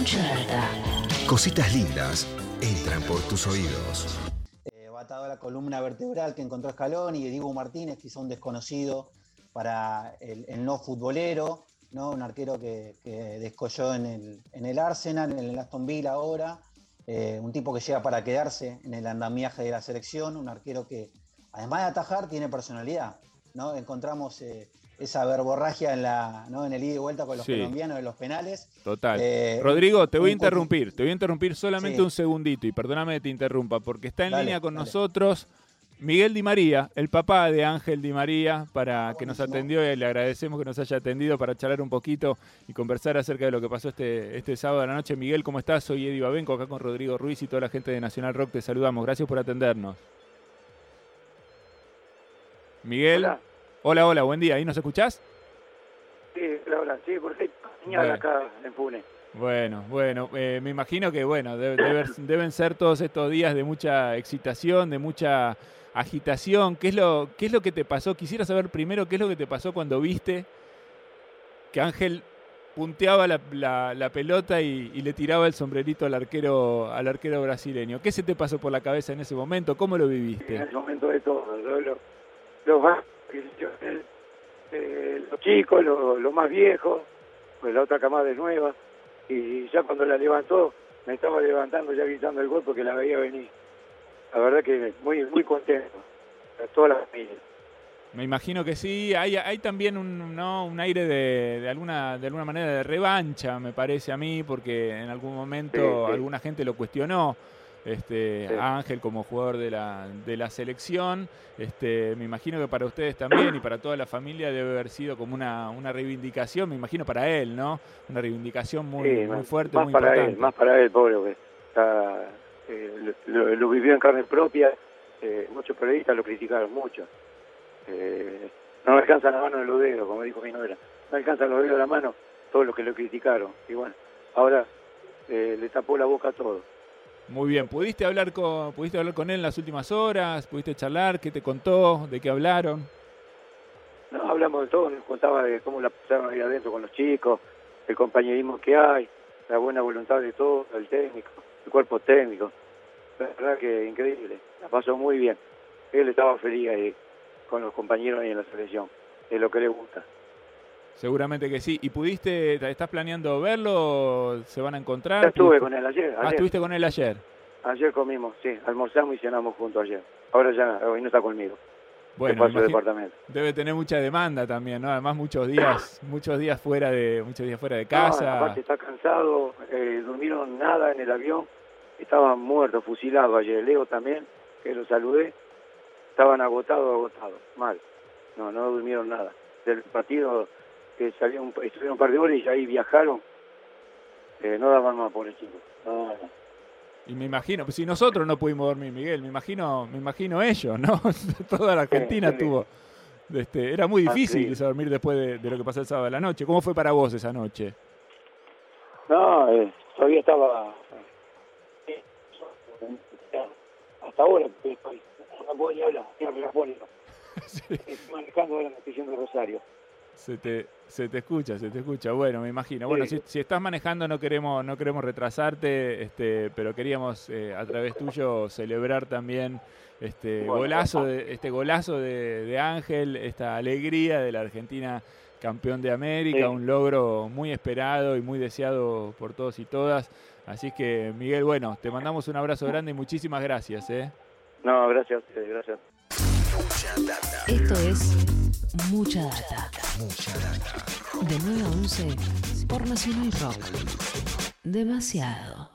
Mucha data. Cositas lindas entran por tus oídos. eh, batado a la columna vertebral que encontró Escalón y Diego Martínez, quizá un desconocido para el, el no futbolero, ¿no? un arquero que, que descolló en el, en el Arsenal, en el Aston Villa ahora, eh, un tipo que llega para quedarse en el andamiaje de la selección, un arquero que además de atajar tiene personalidad. ¿No? Encontramos eh, esa verborragia en, la, ¿no? en el ida y vuelta con los Sí. colombianos de los penales. Total. Eh, Rodrigo, te voy a interrumpir, te voy a interrumpir solamente Sí. un segundito y perdóname que te interrumpa, porque está en Dale, línea con dale. nosotros Miguel Di María, el papá de Ángel Di María, para que nos atendió y le agradecemos que nos haya atendido para charlar un poquito y conversar acerca de lo que pasó este, este sábado a la noche. Miguel, ¿cómo estás? Soy Eddie Babenco, acá con Rodrigo Ruiz y toda la gente de Nacional Rock, te saludamos. Gracias por atendernos. Miguel. Hola. Hola, hola, buen día. ¿Ahí nos escuchás? Sí, Laura, sí, perfecto. Señal Bueno. acá en Pune. Bueno, bueno, eh, me imagino que bueno, debe- deben ser todos estos días de mucha excitación, de mucha agitación. ¿Qué es lo, qué es lo que te pasó? Quisiera saber primero qué es lo que te pasó cuando viste que Ángel punteaba la, la- la pelota y, y le tiraba el sombrerito al arquero, al arquero brasileño. ¿Qué se te pasó por la cabeza en ese momento? ¿Cómo lo En viviste? ese momento de todo. Lo, lo- los eh, los chicos, los los más viejos, pues la otra camada de nueva. Y ya cuando la levantó, me estaba levantando ya gritando el gol porque la veía venir. La verdad que muy muy contento. A toda la familia. Me imagino que sí. Hay, hay también un, ¿no? un aire de, de alguna, de alguna manera de revancha, me parece a mí, porque en algún momento Sí, sí. alguna gente lo cuestionó. Este, Sí. a Ángel como jugador de la, de la selección. Este, me imagino que para ustedes también y para toda la familia debe haber sido como una, una reivindicación, me imagino para él, ¿no? Una reivindicación muy, Sí, muy fuerte, más muy para importante. él, más para él, pobre, porque está, eh, lo, vivió en carne propia, eh, muchos periodistas lo criticaron mucho. Eh, no me alcanzan la mano de los dedos, como dijo mi novela, no alcanzan los dedos de la mano todos los que lo criticaron. Y bueno, ahora le tapó la boca a todo. Muy bien, ¿pudiste hablar con, pudiste hablar con él en las últimas horas? ¿Pudiste charlar? ¿Qué te contó? ¿De qué hablaron? No, hablamos de todo, nos contaba de cómo la pasaron ahí adentro con los chicos, el compañerismo que hay, la buena voluntad de todo, el técnico, el cuerpo técnico. La verdad que increíble, la pasó muy bien. Él estaba feliz ahí con los compañeros ahí en la selección, es lo que le gusta. Seguramente que sí. ¿Y pudiste, estás planeando verlo? ¿Se van a encontrar? Ya estuve ¿Pudiste- con él ayer, Ah, ayer, estuviste con él ayer. ayer comimos, sí, almorzamos y cenamos juntos ayer. Ahora ya, hoy no está conmigo, Bueno, el departamento. debe tener mucha demanda también, ¿no? Además muchos días, muchos días fuera de, muchos días fuera de No, casa. aparte está cansado, eh, durmieron nada en el avión, estaban muertos, fusilados ayer. Leo también, que lo saludé, estaban agotados, agotados, mal. No, no durmieron nada. Del partido que salieron, estuvieron un par de horas y ahí viajaron, eh, no daban más por el chico. No. Y me imagino, pues si nosotros no pudimos dormir, Miguel, me imagino, me imagino ellos, ¿no? Toda la Argentina sí. tuvo. Este, era muy Ah, difícil sí. dormir después de, de lo que pasó el sábado a la noche. ¿Cómo fue para vos esa noche? No, eh, todavía estaba. Hasta ahora, estoy. No puedo ni hablar. Estoy manejando ahora, me estoy yendo a Rosario. Se te, se te escucha, se te escucha. Bueno, me imagino. Bueno, Sí. si, si estás manejando no queremos, no queremos retrasarte, este, pero queríamos eh, a través tuyo celebrar también este Bueno, golazo, de, este golazo de, de Ángel, esta alegría de la Argentina campeón de América, Sí. un logro muy esperado y muy deseado por todos y todas. Así que, Miguel, bueno, te mandamos un abrazo grande y muchísimas gracias. ¿eh? No, gracias, eh, gracias. Esto es Mucha Data. Mucha data. De 9 a 11 por Nacional Rock. Demasiado.